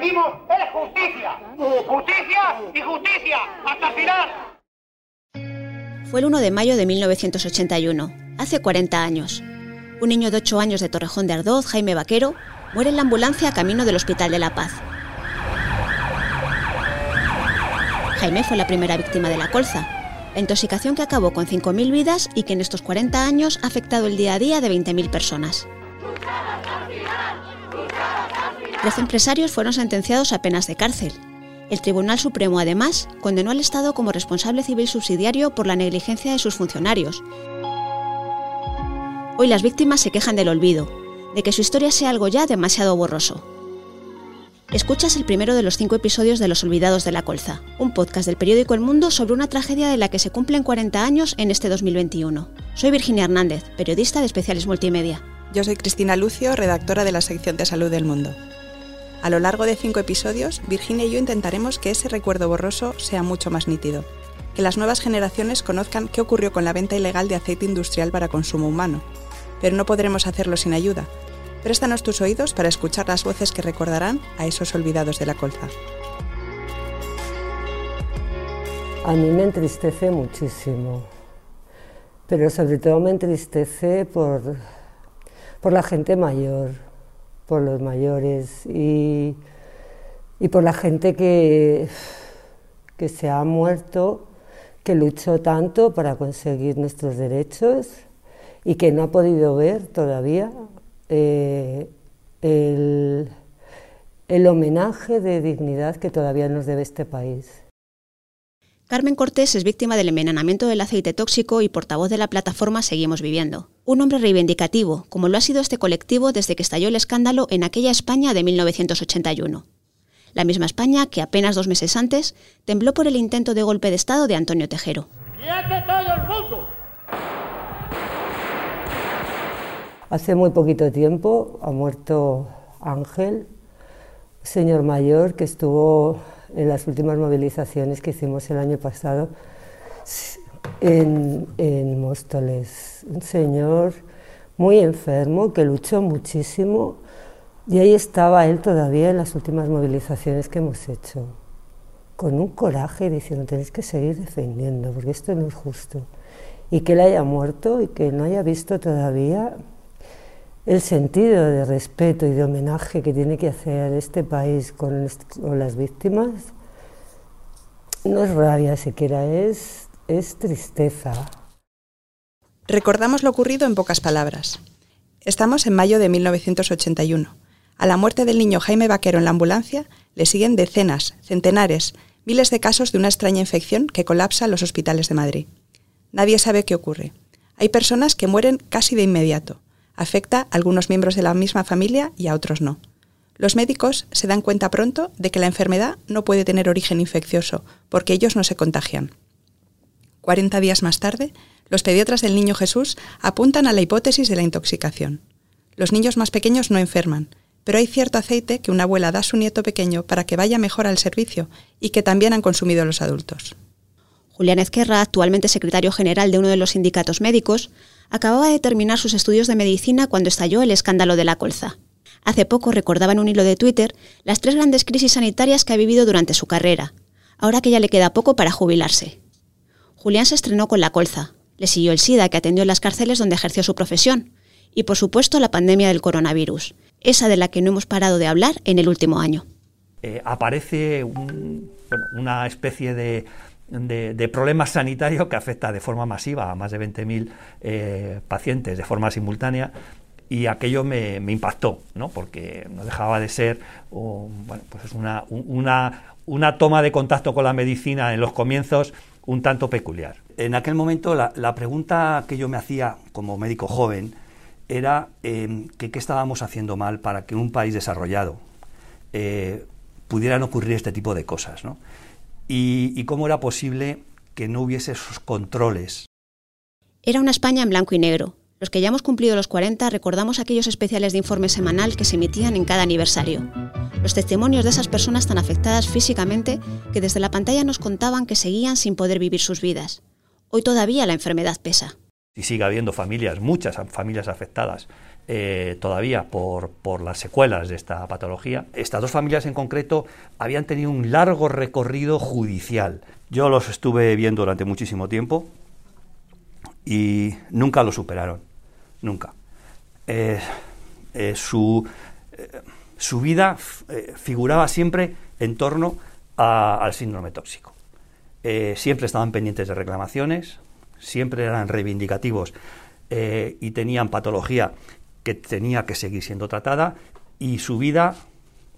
es justicia. Justicia y justicia hasta. Fue el 1 de mayo de 1981, hace 40 años. Un niño de 8 años de Torrejón de Ardoz, Jaime Vaquero, muere en la ambulancia a camino del Hospital de la Paz. Jaime fue la primera víctima de la colza, la intoxicación que acabó con 5.000 vidas y que en estos 40 años ha afectado el día a día de 20.000 personas. Trece empresarios fueron sentenciados a penas de cárcel. El Tribunal Supremo, además, condenó al Estado como responsable civil subsidiario por la negligencia de sus funcionarios. Hoy las víctimas se quejan del olvido, de que su historia sea algo ya demasiado borroso. Escuchas el primero de los cinco episodios de Los Olvidados de la Colza, un podcast del periódico El Mundo sobre una tragedia de la que se cumplen 40 años en este 2021. Soy Virginia Hernández, periodista de Especiales Multimedia. Yo soy Cristina Lucio, redactora de la sección de Salud del Mundo. A lo largo de cinco episodios, Virginia y yo intentaremos que ese recuerdo borroso sea mucho más nítido, que las nuevas generaciones conozcan qué ocurrió con la venta ilegal de aceite industrial para consumo humano. Pero no podremos hacerlo sin ayuda, Préstanos tus oídos para escuchar las voces que recordarán a esos olvidados de la colza. A mí me entristece muchísimo, pero sobre todo me entristece por, por la gente mayor, por los mayores y, y por la gente que, que se ha muerto, que luchó tanto para conseguir nuestros derechos y que no ha podido ver todavía eh, el, el homenaje de dignidad que todavía nos debe este país. Carmen Cortés es víctima del envenenamiento del aceite tóxico y portavoz de la plataforma Seguimos Viviendo. Un hombre reivindicativo, como lo ha sido este colectivo desde que estalló el escándalo en aquella España de 1981. La misma España que apenas dos meses antes tembló por el intento de golpe de Estado de Antonio Tejero. todo el mundo! Hace muy poquito tiempo ha muerto Ángel, señor mayor que estuvo en las últimas movilizaciones que hicimos el año pasado en, en Móstoles. Un señor muy enfermo que luchó muchísimo y ahí estaba él todavía en las últimas movilizaciones que hemos hecho, con un coraje diciendo tenéis que seguir defendiendo porque esto no es justo. Y que él haya muerto y que no haya visto todavía el sentido de respeto y de homenaje que tiene que hacer este país con, las víctimas no es rabia siquiera, es, es tristeza. Recordamos lo ocurrido en pocas palabras. Estamos en mayo de 1981. A la muerte del niño Jaime Vaquero en la ambulancia le siguen decenas, centenares, miles de casos de una extraña infección que colapsa los hospitales de Madrid. Nadie sabe qué ocurre. Hay personas que mueren casi de inmediato afecta a algunos miembros de la misma familia y a otros no. Los médicos se dan cuenta pronto de que la enfermedad no puede tener origen infeccioso, porque ellos no se contagian. 40 días más tarde, los pediatras del niño Jesús apuntan a la hipótesis de la intoxicación. Los niños más pequeños no enferman, pero hay cierto aceite que una abuela da a su nieto pequeño para que vaya mejor al servicio y que también han consumido los adultos. Julián Ezquerra, actualmente secretario general de uno de los sindicatos médicos, acababa de terminar sus estudios de medicina cuando estalló el escándalo de la colza. Hace poco recordaba en un hilo de Twitter las tres grandes crisis sanitarias que ha vivido durante su carrera, ahora que ya le queda poco para jubilarse. Julián se estrenó con la colza, le siguió el SIDA que atendió en las cárceles donde ejerció su profesión, y por supuesto la pandemia del coronavirus, esa de la que no hemos parado de hablar en el último año. Eh, aparece una especie de, problemas sanitarios que afecta de forma masiva a más de 20.000 eh, pacientes de forma simultánea y aquello me, impactó, ¿no? porque no dejaba de ser bueno, pues una, una, toma de contacto con la medicina en los comienzos un tanto peculiar. En aquel momento la, pregunta que yo me hacía como médico joven era que qué estábamos haciendo mal para que en un país desarrollado eh, pudieran ocurrir este tipo de cosas. ¿no? y, cómo era posible que no hubiese esos controles. Era una España en blanco y negro. Los que ya hemos cumplido los 40 recordamos aquellos especiales de informe semanal que se emitían en cada aniversario. Los testimonios de esas personas tan afectadas físicamente que desde la pantalla nos contaban que seguían sin poder vivir sus vidas. Hoy todavía la enfermedad pesa. Y sigue habiendo familias, muchas familias afectadas eh, todavía por, por, las secuelas de esta patología. Estas dos familias en concreto habían tenido un largo recorrido judicial. Yo los estuve viendo durante muchísimo tiempo y nunca lo superaron, nunca. Eh, eh, su, su, vida figuraba siempre en torno al síndrome tóxico. siempre estaban pendientes de reclamaciones, siempre eran reivindicativos eh, y tenían patología que tenía que seguir siendo tratada y su vida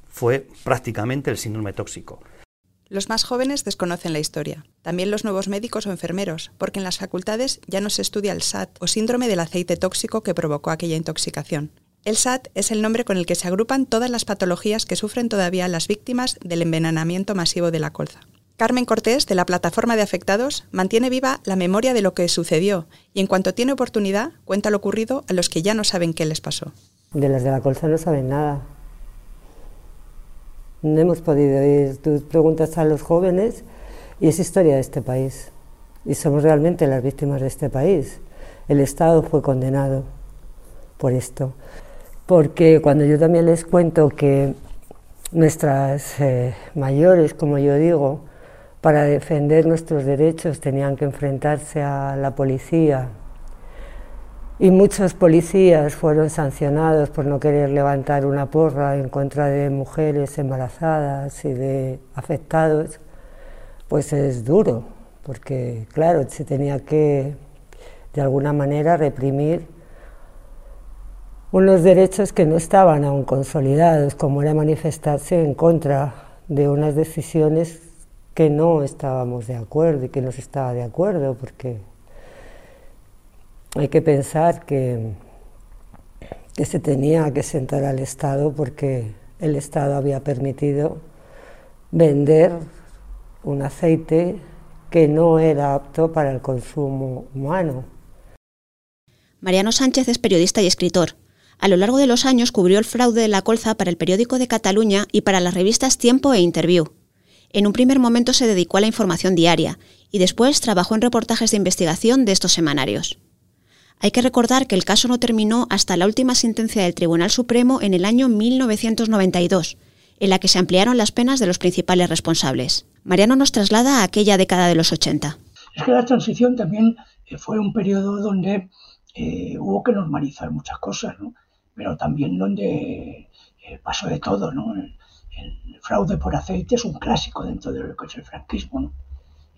fue prácticamente el síndrome tóxico. Los más jóvenes desconocen la historia, también los nuevos médicos o enfermeros, porque en las facultades ya no se estudia el SAT o síndrome del aceite tóxico que provocó aquella intoxicación. El SAT es el nombre con el que se agrupan todas las patologías que sufren todavía las víctimas del envenenamiento masivo de la colza. Carmen Cortés, de la Plataforma de Afectados, mantiene viva la memoria de lo que sucedió y en cuanto tiene oportunidad cuenta lo ocurrido a los que ya no saben qué les pasó. De las de la colza no saben nada. No hemos podido ir. Tú preguntas a los jóvenes y es historia de este país. Y somos realmente las víctimas de este país. El Estado fue condenado por esto. Porque cuando yo también les cuento que nuestras eh, mayores, como yo digo, para defender nuestros derechos tenían que enfrentarse a la policía. Y muchos policías fueron sancionados por no querer levantar una porra en contra de mujeres embarazadas y de afectados, pues es duro, porque claro, se tenía que de alguna manera reprimir unos derechos que no estaban aún consolidados, como era manifestarse en contra de unas decisiones que no estábamos de acuerdo y que no se estaba de acuerdo, porque hay que pensar que, que se tenía que sentar al Estado porque el Estado había permitido vender un aceite que no era apto para el consumo humano. Mariano Sánchez es periodista y escritor. A lo largo de los años cubrió el fraude de la colza para el periódico de Cataluña y para las revistas Tiempo e Interview. En un primer momento se dedicó a la información diaria y después trabajó en reportajes de investigación de estos semanarios. Hay que recordar que el caso no terminó hasta la última sentencia del Tribunal Supremo en el año 1992, en la que se ampliaron las penas de los principales responsables. Mariano nos traslada a aquella década de los 80. Es que la transición también eh, fue un periodo donde eh, hubo que normalizar muchas cosas, ¿no? Pero también donde eh, pasó de todo. el fraude por aceite es un clásico dentro de lo que es el franquismo.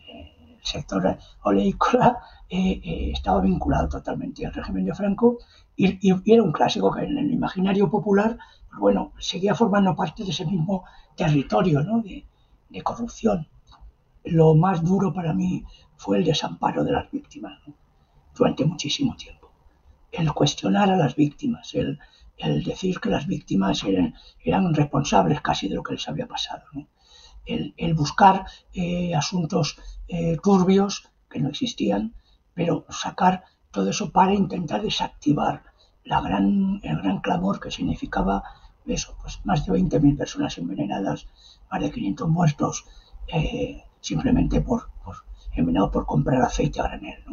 Eh, el sector oleícola eh, estaba vinculado totalmente al régimen de Franco y, era un clásico que en el imaginario popular, pues bueno, seguía formando parte de ese mismo territorio de, corrupción. Lo más duro para mí fue el desamparo de las víctimas durante muchísimo tiempo. El cuestionar a las víctimas, el, el decir que las víctimas eran, eran responsables casi de lo que les había pasado. El, buscar eh, asuntos eh, turbios que no existían, pero sacar todo eso para intentar desactivar la gran, el gran clamor que significaba eso, pues más de 20.000 personas envenenadas, más de 500 muertos, eh, simplemente por, por, envenenados por comprar aceite a granel.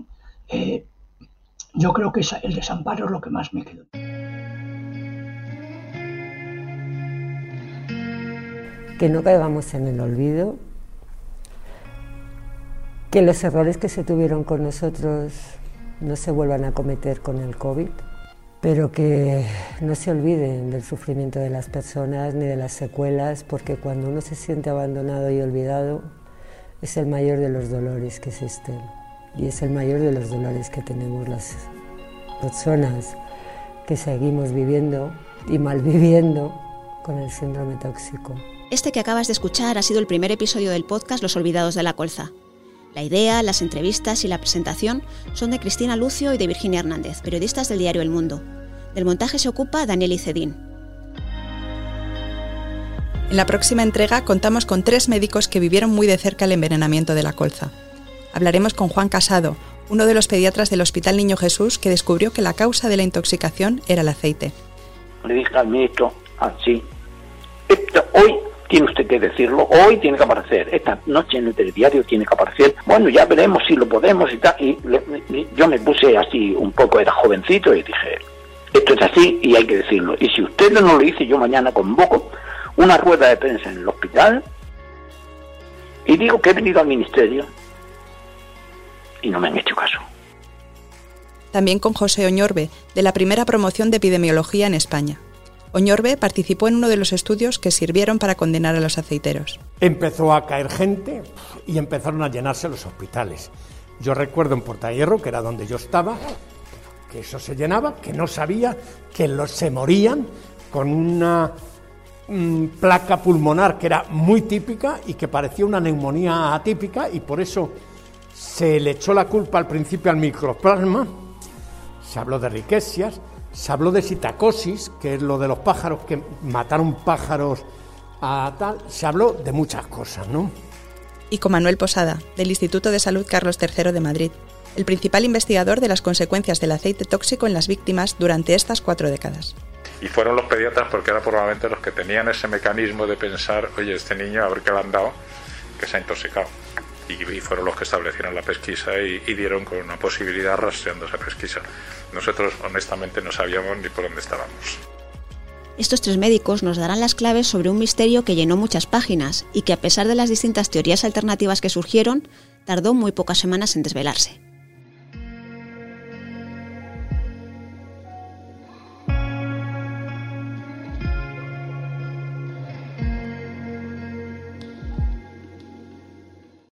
Yo creo que el desamparo es lo que más me quedó. que no caigamos en el olvido, que los errores que se tuvieron con nosotros no se vuelvan a cometer con el COVID, pero que no se olviden del sufrimiento de las personas ni de las secuelas, porque cuando uno se siente abandonado y olvidado es el mayor de los dolores que existen y es el mayor de los dolores que tenemos las personas que seguimos viviendo y malviviendo con el síndrome tóxico. Este que acabas de escuchar ha sido el primer episodio del podcast Los Olvidados de la Colza. La idea, las entrevistas y la presentación son de Cristina Lucio y de Virginia Hernández, periodistas del diario El Mundo. Del montaje se ocupa Daniel Icedín. En la próxima entrega contamos con tres médicos que vivieron muy de cerca el envenenamiento de la colza. Hablaremos con Juan Casado, uno de los pediatras del Hospital Niño Jesús que descubrió que la causa de la intoxicación era el aceite. Le dije al ministro, así, hoy tiene usted que decirlo, hoy tiene que aparecer, esta noche en el telediario tiene que aparecer, bueno, ya veremos si lo podemos y tal, y yo me puse así un poco, era jovencito y dije, Esto es así y hay que decirlo. Y si usted no lo dice, yo mañana convoco una rueda de prensa en el hospital y digo que he venido al ministerio y no me han hecho caso. También con José Oñorbe, de la primera promoción de epidemiología en España. Oñorbe participó en uno de los estudios que sirvieron para condenar a los aceiteros. Empezó a caer gente y empezaron a llenarse los hospitales. Yo recuerdo en Portahierro, que era donde yo estaba, que eso se llenaba, que no sabía, que los, se morían con una mm, placa pulmonar que era muy típica y que parecía una neumonía atípica y por eso se le echó la culpa al principio al microplasma, se habló de riquecias, se habló de sitacosis, que es lo de los pájaros, que mataron pájaros a tal, se habló de muchas cosas, ¿no? Y con Manuel Posada, del Instituto de Salud Carlos III de Madrid, el principal investigador de las consecuencias del aceite tóxico en las víctimas durante estas cuatro décadas. Y fueron los pediatras porque eran probablemente los que tenían ese mecanismo de pensar, oye, este niño, a ver qué le han dado, que se ha intoxicado. Y, fueron los que establecieron la pesquisa y, y dieron con una posibilidad rastreando esa pesquisa. Nosotros honestamente no sabíamos ni por dónde estábamos. Estos tres médicos nos darán las claves sobre un misterio que llenó muchas páginas y que a pesar de las distintas teorías alternativas que surgieron, tardó muy pocas semanas en desvelarse.